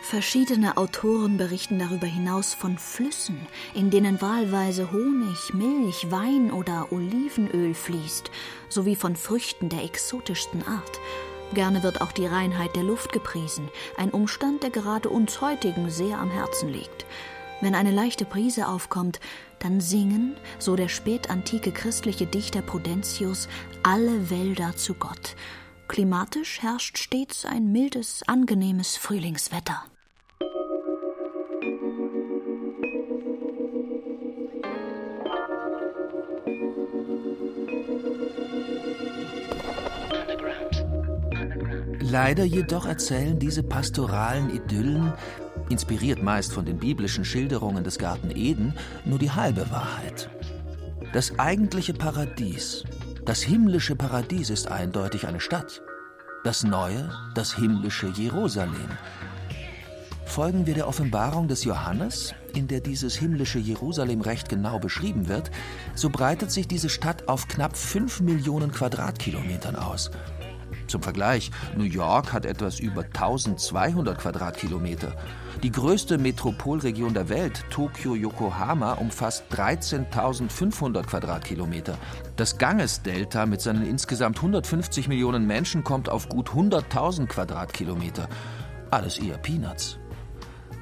Verschiedene Autoren berichten darüber hinaus von Flüssen, in denen wahlweise Honig, Milch, Wein oder Olivenöl fließt, sowie von Früchten der exotischsten Art. Gerne wird auch die Reinheit der Luft gepriesen, ein Umstand, der gerade uns heutigen sehr am Herzen liegt. Wenn eine leichte Brise aufkommt, dann singen, so der spätantike christliche Dichter Prudentius, alle Wälder zu Gott. Klimatisch herrscht stets ein mildes, angenehmes Frühlingswetter. Leider jedoch erzählen diese pastoralen Idyllen inspiriert meist von den biblischen Schilderungen des Garten Eden, nur die halbe Wahrheit. Das eigentliche Paradies, das himmlische Paradies ist eindeutig eine Stadt. Das neue, das himmlische Jerusalem. Folgen wir der Offenbarung des Johannes, in der dieses himmlische Jerusalem recht genau beschrieben wird, so breitet sich diese Stadt auf knapp fünf Millionen Quadratkilometern aus. Zum Vergleich, New York hat etwas über 1200 Quadratkilometer. Die größte Metropolregion der Welt, Tokio-Yokohama, umfasst 13.500 Quadratkilometer. Das Ganges-Delta mit seinen insgesamt 150 Millionen Menschen kommt auf gut 100.000 Quadratkilometer. Alles eher Peanuts.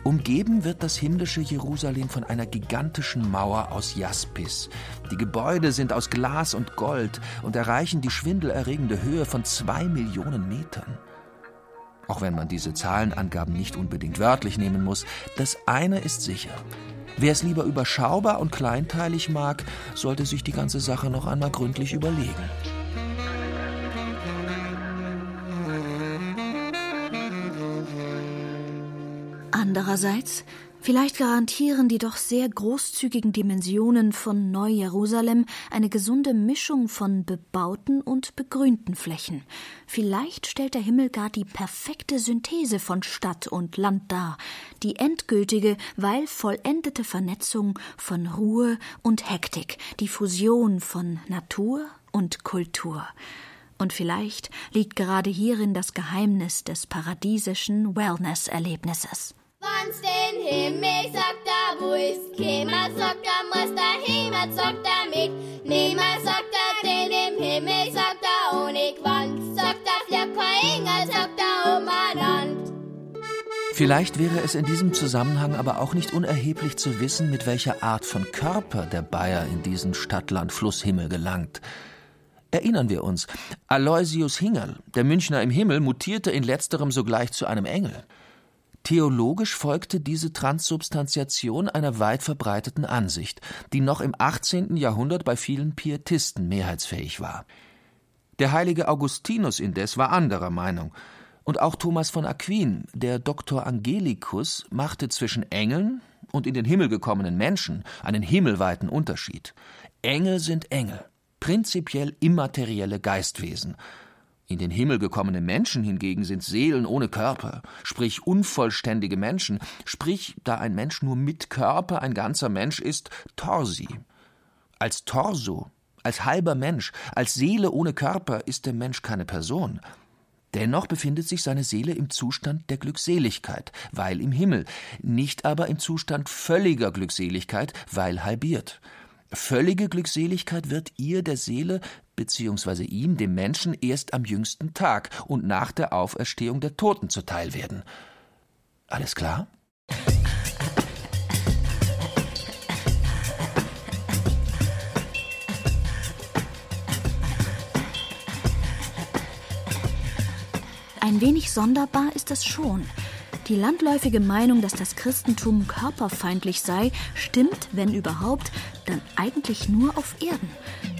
Umgeben wird das himmlische Jerusalem von einer gigantischen Mauer aus Jaspis. Die Gebäude sind aus Glas und Gold und erreichen die schwindelerregende Höhe von zwei Millionen Metern. Auch wenn man diese Zahlenangaben nicht unbedingt wörtlich nehmen muss, das eine ist sicher. Wer es lieber überschaubar und kleinteilig mag, sollte sich die ganze Sache noch einmal gründlich überlegen. Andererseits, vielleicht garantieren die doch sehr großzügigen Dimensionen von Neu-Jerusalem eine gesunde Mischung von bebauten und begrünten Flächen. Vielleicht stellt der Himmel gar die perfekte Synthese von Stadt und Land dar, die endgültige, weil vollendete Vernetzung von Ruhe und Hektik, die Fusion von Natur und Kultur. Und vielleicht liegt gerade hierin das Geheimnis des paradiesischen Wellness-Erlebnisses. Wann's den Himmel sagt, da wo ist, Kämer sagt, da muss der Himmel sagt, er mit. Nimmer sagt er den im Himmel, sagt er ohne Quanz, sagt er vielleicht kein Engel, sagt er umeinander. Vielleicht wäre es in diesem Zusammenhang aber auch nicht unerheblich zu wissen, mit welcher Art von Körper der Bayer in diesen Stadtland-Flusshimmel gelangt. Erinnern wir uns, Aloysius Hingerl, der Münchner im Himmel, mutierte in letzterem sogleich zu einem Engel. Theologisch folgte diese Transsubstantiation einer weit verbreiteten Ansicht, die noch im 18. Jahrhundert bei vielen Pietisten mehrheitsfähig war. Der heilige Augustinus indes war anderer Meinung. Und auch Thomas von Aquin, der Doktor Angelicus, machte zwischen Engeln und in den Himmel gekommenen Menschen einen himmelweiten Unterschied. Engel sind Engel, prinzipiell immaterielle Geistwesen. In den Himmel gekommene Menschen hingegen sind Seelen ohne Körper, sprich unvollständige Menschen, sprich, da ein Mensch nur mit Körper ein ganzer Mensch ist, Torsi. Als Torso, als halber Mensch, als Seele ohne Körper ist der Mensch keine Person. Dennoch befindet sich seine Seele im Zustand der Glückseligkeit, weil im Himmel, nicht aber im Zustand völliger Glückseligkeit, weil halbiert. Völlige Glückseligkeit wird ihr, der Seele, beziehungsweise ihm, dem Menschen, erst am jüngsten Tag und nach der Auferstehung der Toten zuteil werden. Alles klar? Ein wenig sonderbar ist es schon. Die landläufige Meinung, dass das Christentum körperfeindlich sei, stimmt, wenn überhaupt, dann eigentlich nur auf Erden.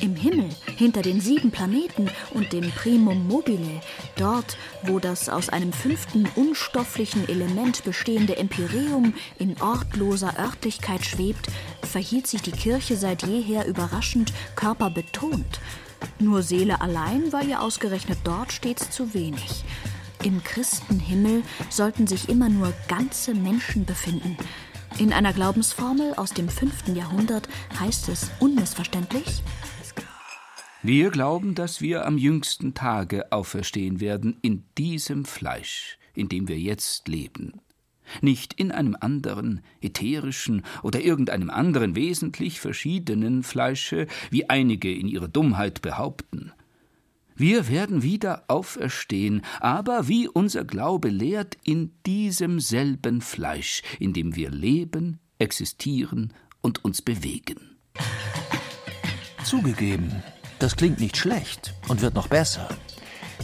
Im Himmel, hinter den sieben Planeten und dem Primum mobile, dort, wo das aus einem fünften unstofflichen Element bestehende Empyreum in ortloser Örtlichkeit schwebt, verhielt sich die Kirche seit jeher überraschend körperbetont. Nur Seele allein war ihr ausgerechnet dort stets zu wenig. Im Christenhimmel sollten sich immer nur ganze Menschen befinden. In einer Glaubensformel aus dem 5. Jahrhundert heißt es unmissverständlich Wir glauben, dass wir am jüngsten Tage auferstehen werden in diesem Fleisch, in dem wir jetzt leben. Nicht in einem anderen, ätherischen oder irgendeinem anderen wesentlich verschiedenen Fleische, wie einige in ihrer Dummheit behaupten. Wir werden wieder auferstehen, aber wie unser Glaube lehrt, in diesem selben Fleisch, in dem wir leben, existieren und uns bewegen. Zugegeben, das klingt nicht schlecht und wird noch besser.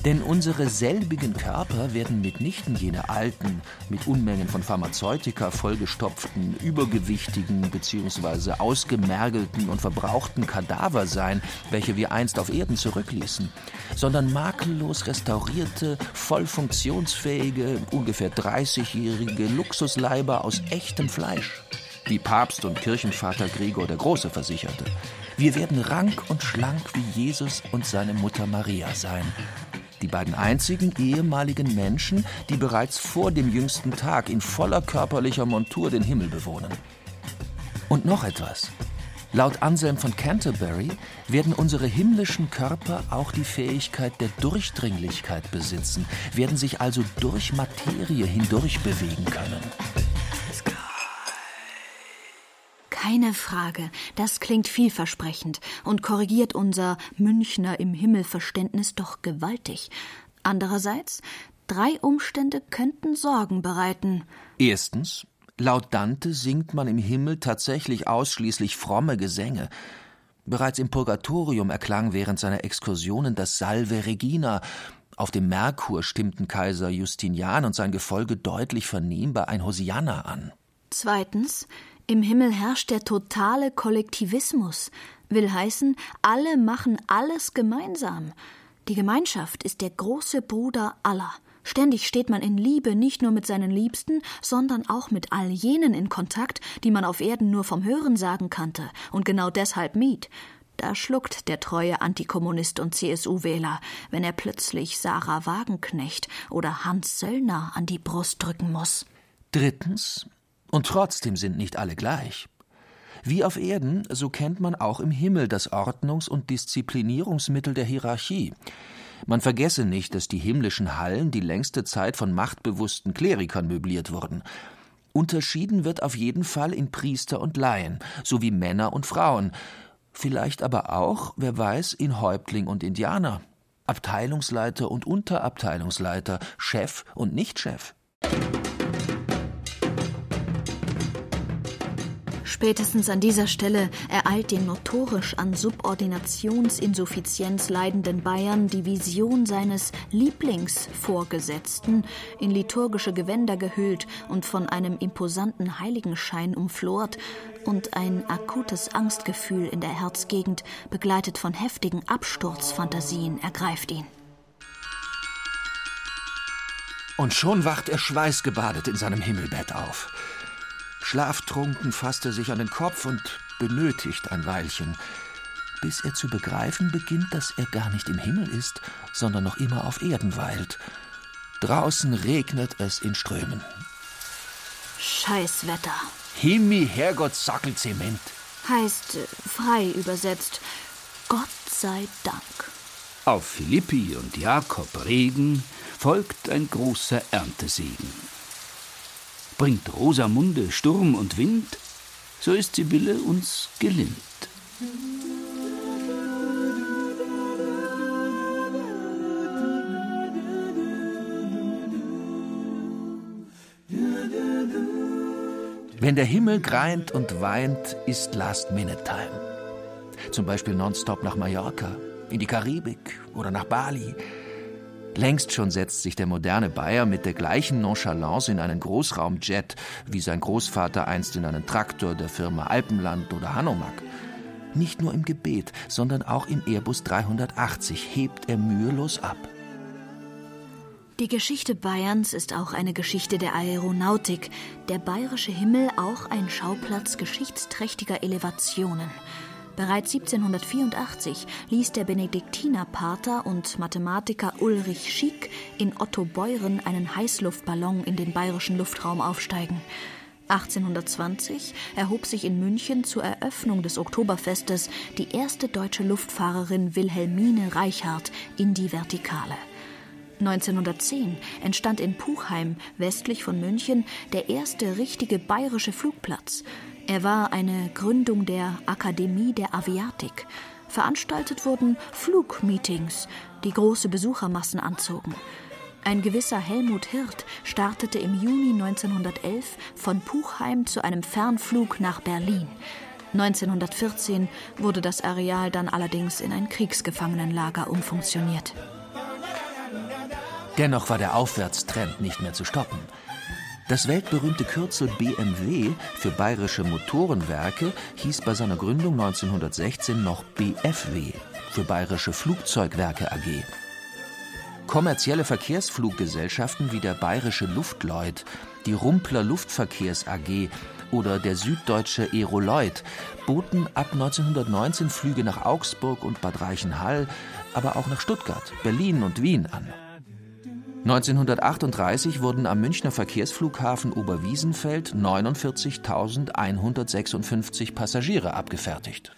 Denn unsere selbigen Körper werden mitnichten jene alten, mit Unmengen von Pharmazeutika vollgestopften, übergewichtigen bzw. ausgemergelten und verbrauchten Kadaver sein, welche wir einst auf Erden zurückließen, sondern makellos restaurierte, voll funktionsfähige, ungefähr 30-jährige Luxusleiber aus echtem Fleisch, wie Papst und Kirchenvater Gregor der Große versicherte. Wir werden rank und schlank wie Jesus und seine Mutter Maria sein, die beiden einzigen ehemaligen Menschen, die bereits vor dem jüngsten Tag in voller körperlicher Montur den Himmel bewohnen. Und noch etwas. Laut Anselm von Canterbury werden unsere himmlischen Körper auch die Fähigkeit der Durchdringlichkeit besitzen, werden sich also durch Materie hindurch bewegen können. Keine Frage, das klingt vielversprechend und korrigiert unser Münchner im Himmel Verständnis doch gewaltig. Andererseits, drei Umstände könnten Sorgen bereiten. Erstens, laut Dante singt man im Himmel tatsächlich ausschließlich fromme Gesänge. Bereits im Purgatorium erklang während seiner Exkursionen das Salve Regina. Auf dem Merkur stimmten Kaiser Justinian und sein Gefolge deutlich vernehmbar ein Hosianna an. Zweitens, im Himmel herrscht der totale Kollektivismus, will heißen, alle machen alles gemeinsam. Die Gemeinschaft ist der große Bruder aller. Ständig steht man in Liebe nicht nur mit seinen Liebsten, sondern auch mit all jenen in Kontakt, die man auf Erden nur vom Hörensagen kannte und genau deshalb mied. Da schluckt der treue Antikommunist und CSU-Wähler, wenn er plötzlich Sarah Wagenknecht oder Hans Söllner an die Brust drücken muss. Drittens, und trotzdem sind nicht alle gleich. Wie auf Erden, so kennt man auch im Himmel das Ordnungs- und Disziplinierungsmittel der Hierarchie. Man vergesse nicht, dass die himmlischen Hallen die längste Zeit von machtbewussten Klerikern möbliert wurden. Unterschieden wird auf jeden Fall in Priester und Laien, sowie Männer und Frauen, vielleicht aber auch, wer weiß, in Häuptling und Indianer, Abteilungsleiter und Unterabteilungsleiter, Chef und Nichtchef. Spätestens an dieser Stelle ereilt den notorisch an Subordinationsinsuffizienz leidenden Bayern die Vision seines Lieblingsvorgesetzten, in liturgische Gewänder gehüllt und von einem imposanten Heiligenschein umflort, und ein akutes Angstgefühl in der Herzgegend, begleitet von heftigen Absturzfantasien, ergreift ihn. Und schon wacht er schweißgebadet in seinem Himmelbett auf. Schlaftrunken fasst er sich an den Kopf und benötigt ein Weilchen, bis er zu begreifen beginnt, dass er gar nicht im Himmel ist, sondern noch immer auf Erden weilt. Draußen regnet es in Strömen. Scheißwetter. Himmi, Herrgott, Sackelzement. Heißt äh, frei übersetzt. Gott sei Dank. Auf Philippi und Jakob Regen folgt ein großer Erntesegen. Bringt Rosamunde Sturm und Wind, so ist Sibylle uns gelinnt. Wenn der Himmel greint und weint, ist Last-Minute-Time. Zum Beispiel nonstop nach Mallorca, in die Karibik oder nach Bali. Längst schon setzt sich der moderne Bayer mit der gleichen Nonchalance in einen Großraumjet, wie sein Großvater einst in einen Traktor der Firma Alpenland oder Hanomag. Nicht nur im Gebet, sondern auch im Airbus 380 hebt er mühelos ab. Die Geschichte Bayerns ist auch eine Geschichte der Aeronautik, der bayerische Himmel auch ein Schauplatz geschichtsträchtiger Elevationen. Bereits 1784 ließ der Benediktinerpater und Mathematiker Ulrich Schick in Otto Beuren einen Heißluftballon in den bayerischen Luftraum aufsteigen. 1820 erhob sich in München zur Eröffnung des Oktoberfestes die erste deutsche Luftfahrerin Wilhelmine Reichhardt in die Vertikale. 1910 entstand in Puchheim, westlich von München, der erste richtige bayerische Flugplatz. Er war eine Gründung der Akademie der Aviatik. Veranstaltet wurden Flugmeetings, die große Besuchermassen anzogen. Ein gewisser Helmut Hirt startete im Juni 1911 von Puchheim zu einem Fernflug nach Berlin. 1914 wurde das Areal dann allerdings in ein Kriegsgefangenenlager umfunktioniert. Dennoch war der Aufwärtstrend nicht mehr zu stoppen. Das weltberühmte Kürzel BMW für Bayerische Motorenwerke hieß bei seiner Gründung 1916 noch BFW für Bayerische Flugzeugwerke AG. Kommerzielle Verkehrsfluggesellschaften wie der Bayerische Luftleut, die Rumpler Luftverkehrs AG oder der Süddeutsche Aeroloid boten ab 1919 Flüge nach Augsburg und Bad Reichenhall, aber auch nach Stuttgart, Berlin und Wien an. 1938 wurden am Münchner Verkehrsflughafen Oberwiesenfeld 49.156 Passagiere abgefertigt.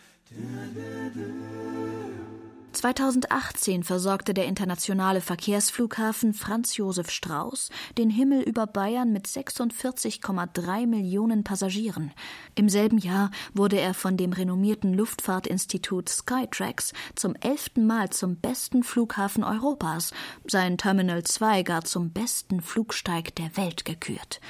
2018 versorgte der internationale Verkehrsflughafen Franz Josef Strauß den Himmel über Bayern mit 46,3 Millionen Passagieren. Im selben Jahr wurde er von dem renommierten Luftfahrtinstitut Skytrax zum elften Mal zum besten Flughafen Europas, sein Terminal 2 gar zum besten Flugsteig der Welt gekürt.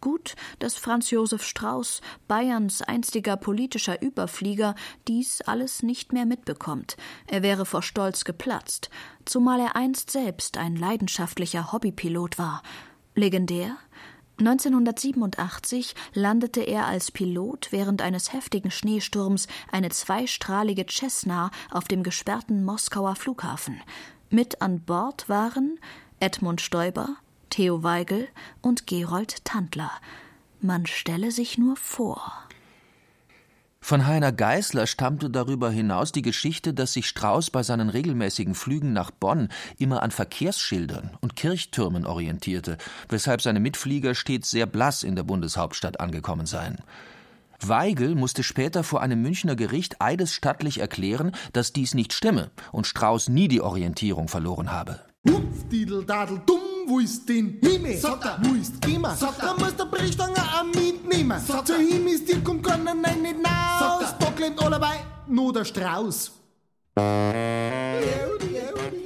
Gut, dass Franz Josef Strauß, Bayerns einstiger politischer Überflieger, dies alles nicht mehr mitbekommt. Er wäre vor Stolz geplatzt, zumal er einst selbst ein leidenschaftlicher Hobbypilot war. Legendär? 1987 landete er als Pilot während eines heftigen Schneesturms eine zweistrahlige Cessna auf dem gesperrten Moskauer Flughafen. Mit an Bord waren Edmund Stoiber, Theo Weigel und Gerold Tandler. Man stelle sich nur vor. Von Heiner Geißler stammte darüber hinaus die Geschichte, dass sich Strauß bei seinen regelmäßigen Flügen nach Bonn immer an Verkehrsschildern und Kirchtürmen orientierte, weshalb seine Mitflieger stets sehr blass in der Bundeshauptstadt angekommen seien. Weigel musste später vor einem Münchner Gericht eidesstattlich erklären, dass dies nicht stimme und Strauß nie die Orientierung verloren habe. Hupf, didel, dadel, dumm, wo ist denn Himmel? Sagt er, wo ist Gimmer? Sagt er, da muss der Brechstange auch mitnehmen. Sagt er, Himmel ist dir, kommt keiner nein nicht raus. Stockland allebei, nur der Strauß.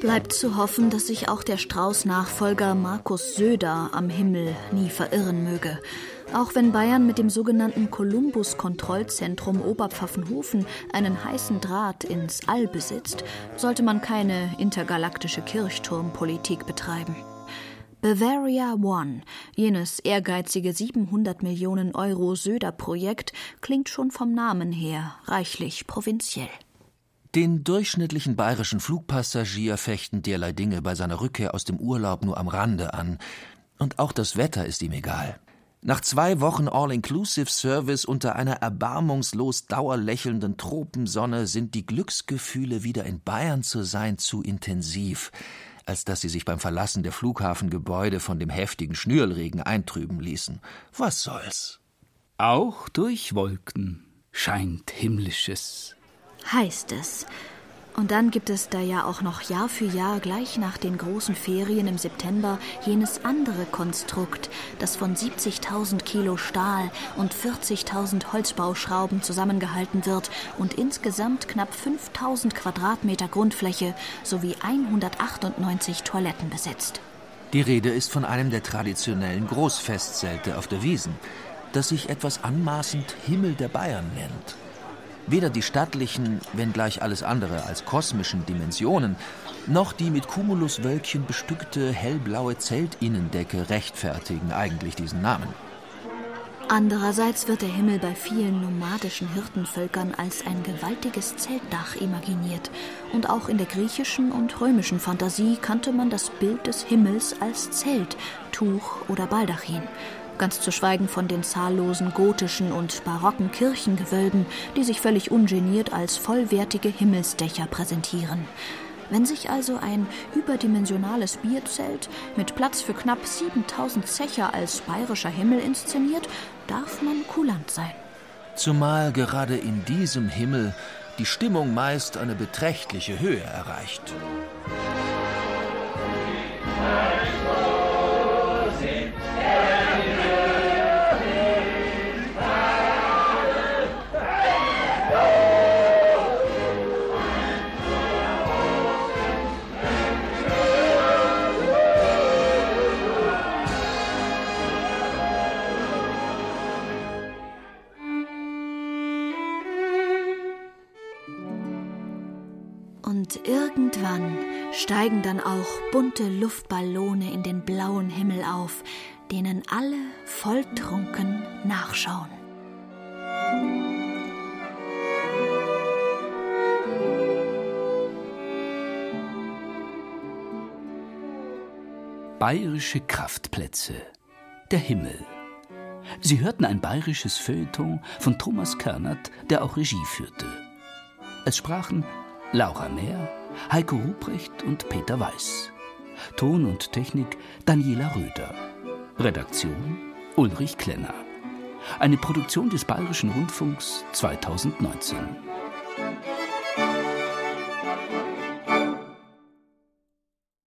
Bleibt zu hoffen, dass sich auch der Strauß-Nachfolger Markus Söder am Himmel nie verirren möge. Auch wenn Bayern mit dem sogenannten Columbus-Kontrollzentrum Oberpfaffenhofen einen heißen Draht ins All besitzt, sollte man keine intergalaktische Kirchturmpolitik betreiben. Bavaria One, jenes ehrgeizige 700 Millionen Euro Söder-Projekt, klingt schon vom Namen her reichlich provinziell. Den durchschnittlichen bayerischen Flugpassagier fechten derlei Dinge bei seiner Rückkehr aus dem Urlaub nur am Rande an. Und auch das Wetter ist ihm egal. Nach zwei Wochen All-Inclusive-Service unter einer erbarmungslos dauerlächelnden Tropensonne sind die Glücksgefühle, wieder in Bayern zu sein, zu intensiv, als dass sie sich beim Verlassen der Flughafengebäude von dem heftigen Schnürlregen eintrüben ließen. Was soll's? Auch durch Wolken scheint Himmlisches. Heißt es. Und dann gibt es da ja auch noch Jahr für Jahr gleich nach den großen Ferien im September jenes andere Konstrukt, das von 70.000 Kilo Stahl und 40.000 Holzbauschrauben zusammengehalten wird und insgesamt knapp 5.000 Quadratmeter Grundfläche sowie 198 Toiletten besitzt. Die Rede ist von einem der traditionellen Großfestzelte auf der Wiesen, das sich etwas anmaßend Himmel der Bayern nennt. Weder die stattlichen, wenngleich alles andere als kosmischen Dimensionen, noch die mit Cumuluswölkchen bestückte hellblaue Zeltinnendecke rechtfertigen eigentlich diesen Namen. Andererseits wird der Himmel bei vielen nomadischen Hirtenvölkern als ein gewaltiges Zeltdach imaginiert. Und auch in der griechischen und römischen Fantasie kannte man das Bild des Himmels als Zelt, Tuch oder Baldachin ganz zu schweigen von den zahllosen gotischen und barocken Kirchengewölben, die sich völlig ungeniert als vollwertige Himmelsdächer präsentieren. Wenn sich also ein überdimensionales Bierzelt mit Platz für knapp 7000 Zecher als bayerischer Himmel inszeniert, darf man kulant sein. Zumal gerade in diesem Himmel die Stimmung meist eine beträchtliche Höhe erreicht. Irgendwann steigen dann auch bunte Luftballone in den blauen Himmel auf, denen alle volltrunken nachschauen. Bayerische Kraftplätze. Der Himmel. Sie hörten ein bayerisches Feuilleton von Thomas Körnert, der auch Regie führte. Es sprachen Laura Mehr, Heiko Ruprecht und Peter Weiß. Ton und Technik Daniela Röder. Redaktion Ulrich Klenner. Eine Produktion des Bayerischen Rundfunks 2019.